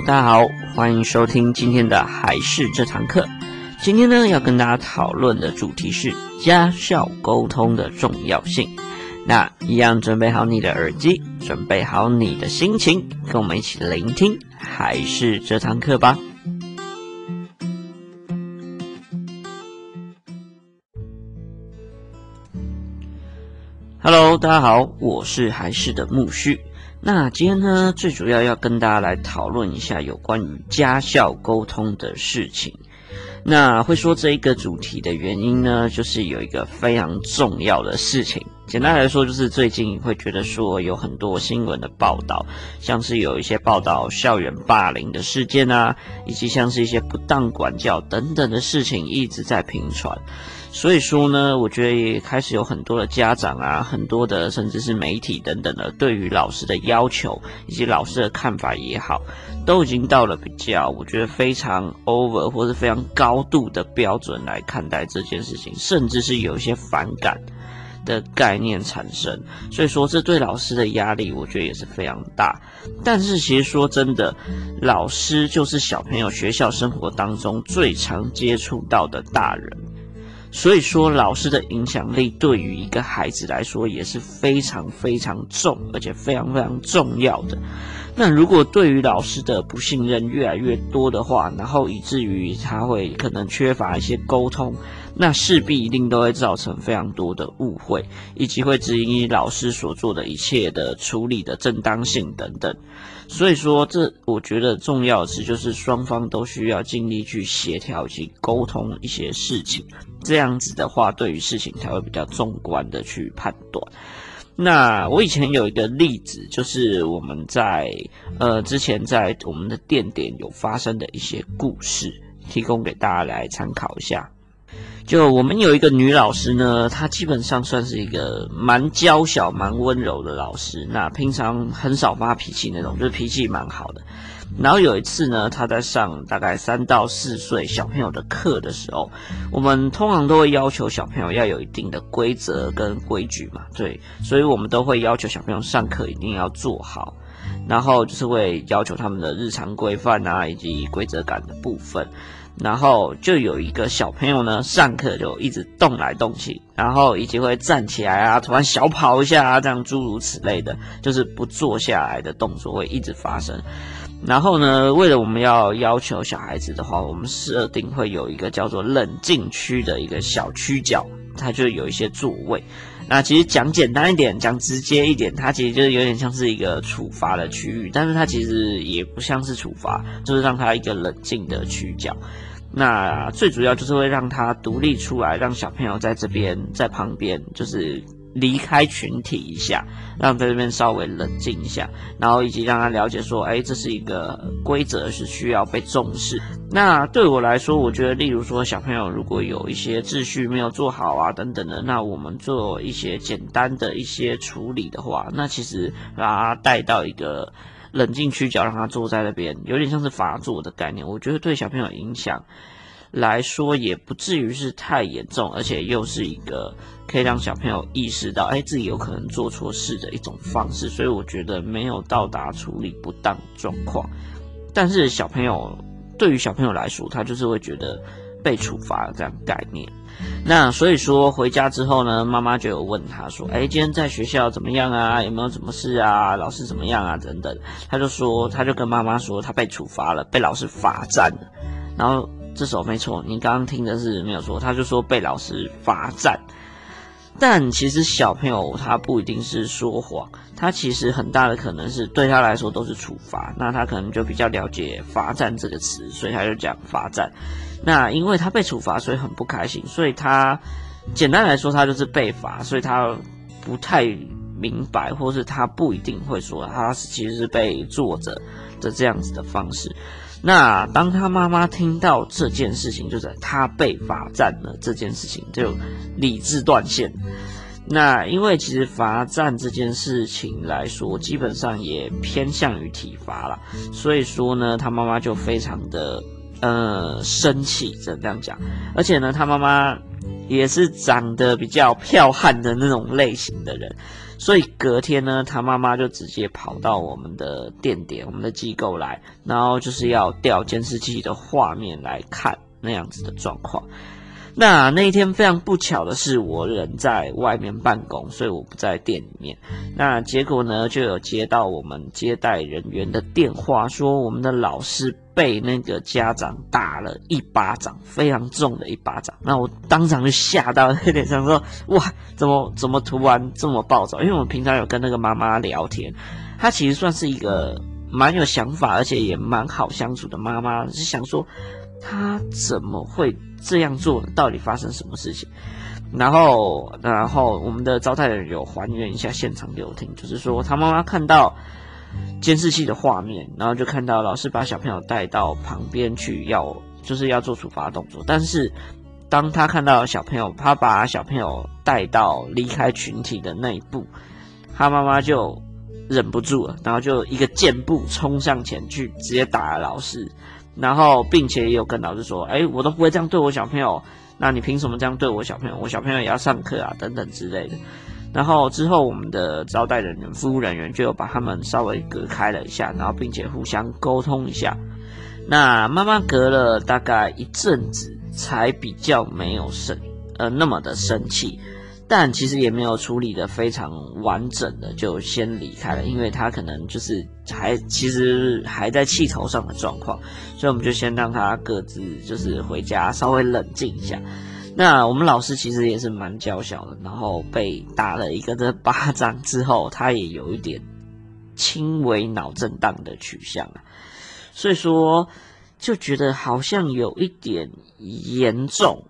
大家好，欢迎收听今天的还是这堂课。今天呢，要跟大家讨论的主题是家校沟通的重要性。那一样准备好你的耳机，准备好你的心情，跟我们一起聆听还是这堂课吧。Hello，大家好，我是还是的木须。那今天呢，最主要要跟大家来讨论一下有关于家校沟通的事情。那会说这一个主题的原因呢，就是有一个非常重要的事情。简单来说，就是最近会觉得说有很多新闻的报道，像是有一些报道校园霸凌的事件啊，以及像是一些不当管教等等的事情一直在频传。所以说呢，我觉得也开始有很多的家长啊，很多的甚至是媒体等等的，对于老师的要求以及老师的看法也好，都已经到了比较我觉得非常 over 或是非常高度的标准来看待这件事情，甚至是有一些反感的概念产生。所以说，这对老师的压力，我觉得也是非常大。但是其实说真的，老师就是小朋友学校生活当中最常接触到的大人。所以说，老师的影响力对于一个孩子来说也是非常非常重，而且非常非常重要的。那如果对于老师的不信任越来越多的话，然后以至于他会可能缺乏一些沟通，那势必一定都会造成非常多的误会，以及会质疑老师所做的一切的处理的正当性等等。所以说，这我觉得重要的是，就是双方都需要尽力去协调及沟通一些事情，这样子的话，对于事情才会比较纵观的去判断。那我以前有一个例子，就是我们在呃之前在我们的店点有发生的一些故事，提供给大家来参考一下。就我们有一个女老师呢，她基本上算是一个蛮娇小、蛮温柔的老师。那平常很少发脾气那种，就是脾气蛮好的。然后有一次呢，她在上大概三到四岁小朋友的课的时候，我们通常都会要求小朋友要有一定的规则跟规矩嘛，对，所以我们都会要求小朋友上课一定要做好，然后就是会要求他们的日常规范啊，以及规则感的部分。然后就有一个小朋友呢，上课就一直动来动去，然后以及会站起来啊，突然小跑一下啊，这样诸如此类的，就是不坐下来的动作会一直发生。然后呢，为了我们要要求小孩子的话，我们设定会有一个叫做冷静区的一个小区角，它就有一些座位。那其实讲简单一点，讲直接一点，它其实就是有点像是一个处罚的区域，但是它其实也不像是处罚，就是让他一个冷静的区角。那最主要就是会让他独立出来，让小朋友在这边在旁边，就是离开群体一下，让在这边稍微冷静一下，然后以及让他了解说，哎，这是一个规则，是需要被重视。那对我来说，我觉得，例如说小朋友如果有一些秩序没有做好啊等等的，那我们做一些简单的一些处理的话，那其实把他带到一个。冷静区角，让他坐在那边，有点像是罚坐的概念。我觉得对小朋友影响来说，也不至于是太严重，而且又是一个可以让小朋友意识到，哎，自己有可能做错事的一种方式。所以我觉得没有到达处理不当状况。但是小朋友，对于小朋友来说，他就是会觉得。被处罚这样概念，那所以说回家之后呢，妈妈就有问他说：“哎，今天在学校怎么样啊？有没有什么事啊？老师怎么样啊？等等。”他就说，他就跟妈妈说，他被处罚了，被老师罚站了。然后这首没错，你刚刚听的是没有错，他就说被老师罚站。但其实小朋友他不一定是说谎，他其实很大的可能是对他来说都是处罚，那他可能就比较了解“罚站”这个词，所以他就讲“罚站”。那因为他被处罚，所以很不开心，所以他简单来说，他就是被罚，所以他不太明白，或是他不一定会说他其实是被坐着的这样子的方式。那当他妈妈听到这件事情，就是他被罚站了这件事情，就理智断线。那因为其实罚站这件事情来说，基本上也偏向于体罚了，所以说呢，他妈妈就非常的呃生气，只能这样讲。而且呢，他妈妈也是长得比较彪悍的那种类型的人，所以隔天呢，他妈妈就直接跑到我们的店点、我们的机构来，然后就是要调监视器的画面来看那样子的状况。那那一天非常不巧的是，我人在外面办公，所以我不在店里面。那结果呢，就有接到我们接待人员的电话，说我们的老师被那个家长打了一巴掌，非常重的一巴掌。那我当场就吓到，有点想说：哇，怎么怎么突然这么暴躁？因为我平常有跟那个妈妈聊天，她其实算是一个蛮有想法，而且也蛮好相处的妈妈。是想说，她怎么会？这样做到底发生什么事情？然后，然后我们的招待人有还原一下现场给我听，就是说他妈妈看到监视器的画面，然后就看到老师把小朋友带到旁边去要，就是要做处罚动作。但是当他看到小朋友，他把小朋友带到离开群体的那一步，他妈妈就忍不住了，然后就一个箭步冲上前去，直接打了老师。然后，并且也有跟老师说：“哎，我都不会这样对我小朋友，那你凭什么这样对我小朋友？我小朋友也要上课啊，等等之类的。”然后之后，我们的招待人员、服务人员就有把他们稍微隔开了一下，然后并且互相沟通一下。那慢慢隔了大概一阵子，才比较没有生呃那么的生气。但其实也没有处理得非常完整的，就先离开了，因为他可能就是还其实还在气头上的状况，所以我们就先让他各自就是回家稍微冷静一下。那我们老师其实也是蛮娇小的，然后被打了一个这巴掌之后，他也有一点轻微脑震荡的取向啊，所以说就觉得好像有一点严重。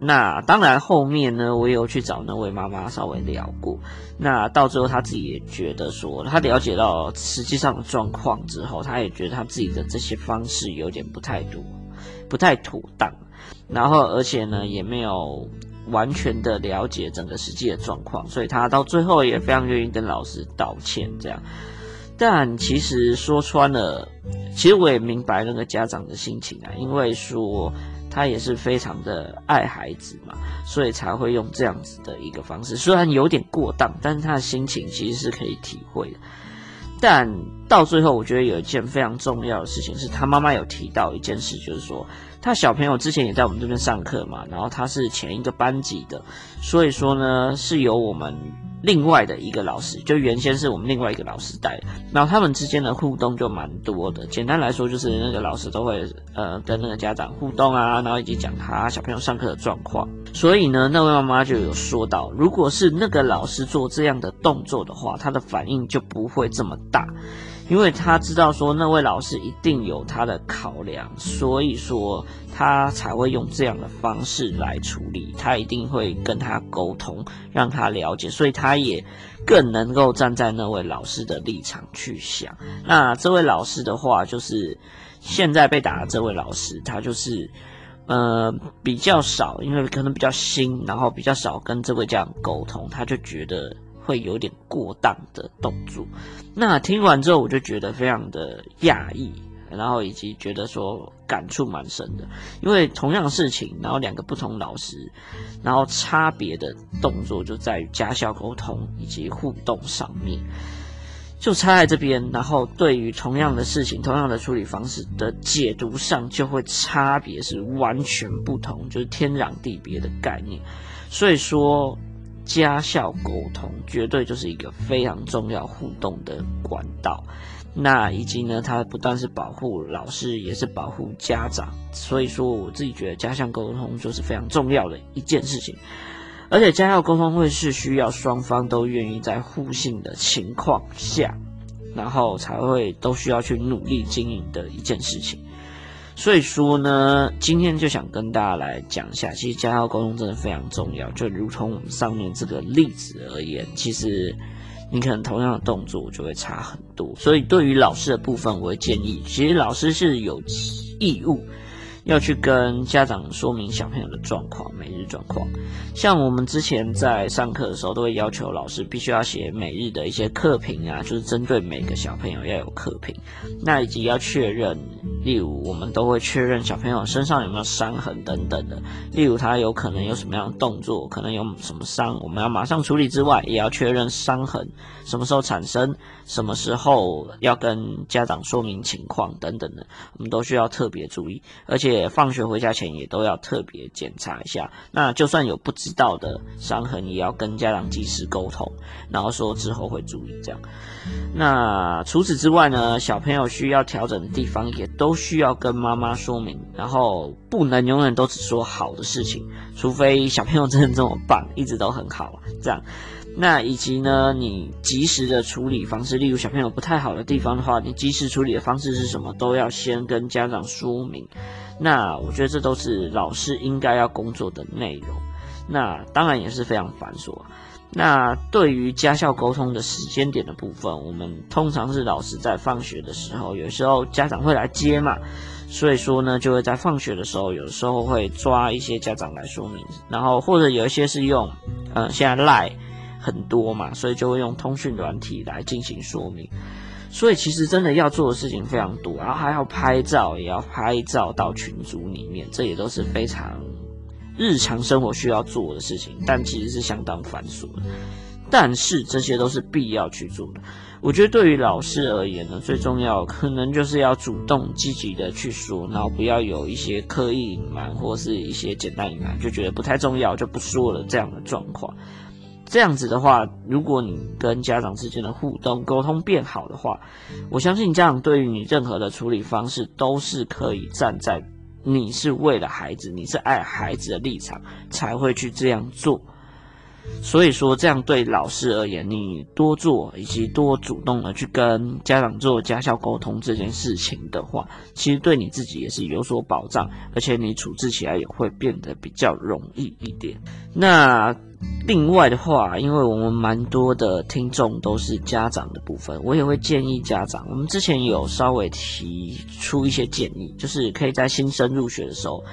那当然，后面呢，我有去找那位妈妈稍微聊过。那到最后，他自己也觉得说，他了解到实际上的状况之后，他也觉得他自己的这些方式有点不太妥，不太妥当。然后，而且呢，也没有完全的了解整个实际的状况，所以他到最后也非常愿意跟老师道歉这样。但其实说穿了，其实我也明白那个家长的心情啊，因为说。他也是非常的爱孩子嘛，所以才会用这样子的一个方式，虽然有点过当，但是他的心情其实是可以体会的。但到最后，我觉得有一件非常重要的事情是他妈妈有提到一件事，就是说他小朋友之前也在我们这边上课嘛，然后他是前一个班级的，所以说呢是由我们。另外的一个老师，就原先是我们另外一个老师带，然后他们之间的互动就蛮多的。简单来说，就是那个老师都会呃跟那个家长互动啊，然后以及讲他小朋友上课的状况。所以呢，那位妈妈就有说到，如果是那个老师做这样的动作的话，他的反应就不会这么大。因为他知道说那位老师一定有他的考量，所以说他才会用这样的方式来处理。他一定会跟他沟通，让他了解，所以他也更能够站在那位老师的立场去想。那这位老师的话，就是现在被打的这位老师，他就是呃比较少，因为可能比较新，然后比较少跟这位家长沟通，他就觉得。会有点过当的动作，那听完之后我就觉得非常的讶异，然后以及觉得说感触蛮深的，因为同样事情，然后两个不同老师，然后差别的动作就在于家校沟通以及互动上面，就差在这边，然后对于同样的事情，同样的处理方式的解读上就会差别是完全不同，就是天壤地别的概念，所以说。家校沟通绝对就是一个非常重要互动的管道，那以及呢，它不但是保护老师，也是保护家长。所以说，我自己觉得家校沟通就是非常重要的一件事情，而且家校沟通会是需要双方都愿意在互信的情况下，然后才会都需要去努力经营的一件事情。所以说呢，今天就想跟大家来讲一下，其实家校沟通真的非常重要。就如同我们上面这个例子而言，其实你可能同样的动作就会差很多。所以对于老师的部分，我会建议，其实老师是有义务要去跟家长说明小朋友的状况，每日状况。像我们之前在上课的时候，都会要求老师必须要写每日的一些课评啊，就是针对每个小朋友要有课评，那以及要确认，例如我们都会确认小朋友身上有没有伤痕等等的，例如他有可能有什么样的动作，可能有什么伤，我们要马上处理之外，也要确认伤痕什么时候产生，什么时候要跟家长说明情况等等的，我们都需要特别注意，而且放学回家前也都要特别检查一下。那就算有不知道的伤痕，也要跟家长及时沟通，然后说之后会注意这样。那除此之外呢，小朋友需要调整的地方也都需要跟妈妈说明，然后不能永远都只说好的事情，除非小朋友真的这么棒，一直都很好这样。那以及呢，你及时的处理方式，例如小朋友不太好的地方的话，你及时处理的方式是什么，都要先跟家长说明。那我觉得这都是老师应该要工作的内容。那当然也是非常繁琐。那对于家校沟通的时间点的部分，我们通常是老师在放学的时候，有时候家长会来接嘛，所以说呢，就会在放学的时候，有时候会抓一些家长来说明，然后或者有一些是用，嗯，现在赖。很多嘛，所以就会用通讯软体来进行说明。所以其实真的要做的事情非常多，然后还要拍照，也要拍照到群组里面，这也都是非常日常生活需要做的事情，但其实是相当繁琐的。但是这些都是必要去做的。我觉得对于老师而言呢，最重要可能就是要主动积极的去说，然后不要有一些刻意隐瞒或是一些简单隐瞒，就觉得不太重要就不说了这样的状况。这样子的话，如果你跟家长之间的互动沟通变好的话，我相信家长对于你任何的处理方式都是可以站在你是为了孩子，你是爱孩子的立场才会去这样做。所以说，这样对老师而言，你多做以及多主动的去跟家长做家校沟通这件事情的话，其实对你自己也是有所保障，而且你处置起来也会变得比较容易一点。那另外的话，因为我们蛮多的听众都是家长的部分，我也会建议家长，我们之前有稍微提出一些建议，就是可以在新生入学的时候，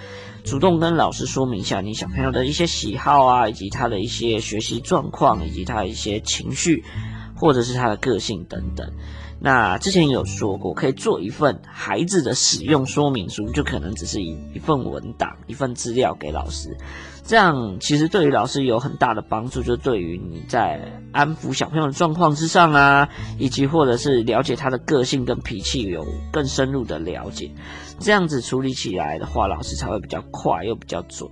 主动跟老师说明一下你小朋友的一些喜好啊，以及他的一些学习状况，以及他的一些情绪，或者是他的个性等等。那之前有说过，可以做一份孩子的使用说明书，就可能只是一一份文档、一份资料给老师。这样其实对于老师有很大的帮助，就对于你在安抚小朋友的状况之上啊，以及或者是了解他的个性跟脾气有更深入的了解，这样子处理起来的话，老师才会比较快又比较准。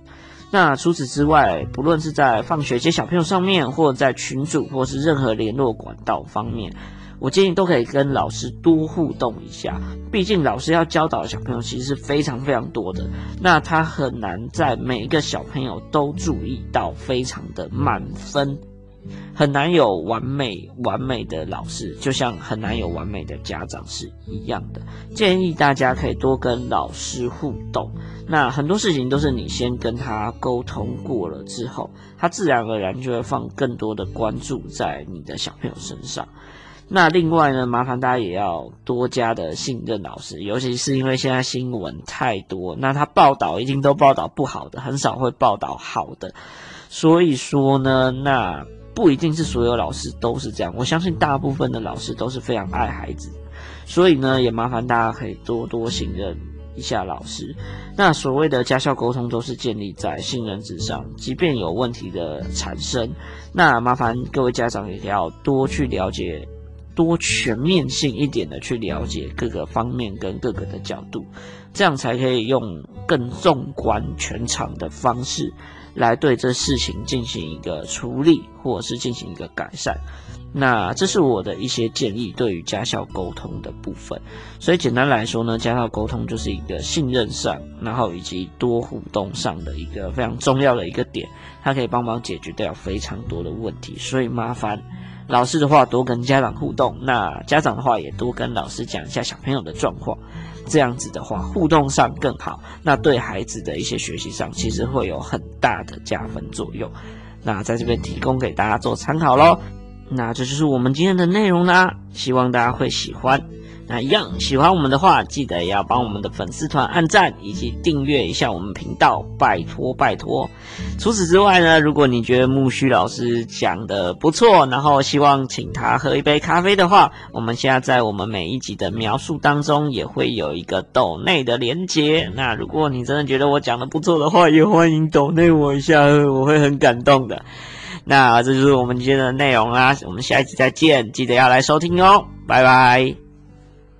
那除此之外，不论是在放学接小朋友上面，或者在群组，或是任何联络管道方面。我建议都可以跟老师多互动一下，毕竟老师要教导的小朋友其实是非常非常多的，那他很难在每一个小朋友都注意到非常的满分，很难有完美完美的老师，就像很难有完美的家长是一样的。建议大家可以多跟老师互动，那很多事情都是你先跟他沟通过了之后，他自然而然就会放更多的关注在你的小朋友身上。那另外呢，麻烦大家也要多加的信任老师，尤其是因为现在新闻太多，那他报道一定都报道不好的，很少会报道好的。所以说呢，那不一定是所有老师都是这样，我相信大部分的老师都是非常爱孩子，所以呢，也麻烦大家可以多多信任一下老师。那所谓的家校沟通都是建立在信任之上，即便有问题的产生，那麻烦各位家长也要多去了解。多全面性一点的去了解各个方面跟各个的角度，这样才可以用更纵观全场的方式来对这事情进行一个处理，或者是进行一个改善。那这是我的一些建议，对于家校沟通的部分。所以简单来说呢，家校沟通就是一个信任上，然后以及多互动上的一个非常重要的一个点，它可以帮忙解决掉非常多的问题。所以麻烦。老师的话多跟家长互动，那家长的话也多跟老师讲一下小朋友的状况，这样子的话互动上更好，那对孩子的一些学习上其实会有很大的加分作用。那在这边提供给大家做参考喽。那这就是我们今天的内容啦，希望大家会喜欢。那一样喜欢我们的话，记得要帮我们的粉丝团按赞以及订阅一下我们频道，拜托拜托。除此之外呢，如果你觉得木须老师讲的不错，然后希望请他喝一杯咖啡的话，我们现在在我们每一集的描述当中也会有一个抖内的连结。那如果你真的觉得我讲的不错的话，也欢迎抖内我一下，我会很感动的。那这就是我们今天的内容啦，我们下一集再见，记得要来收听哦，拜拜。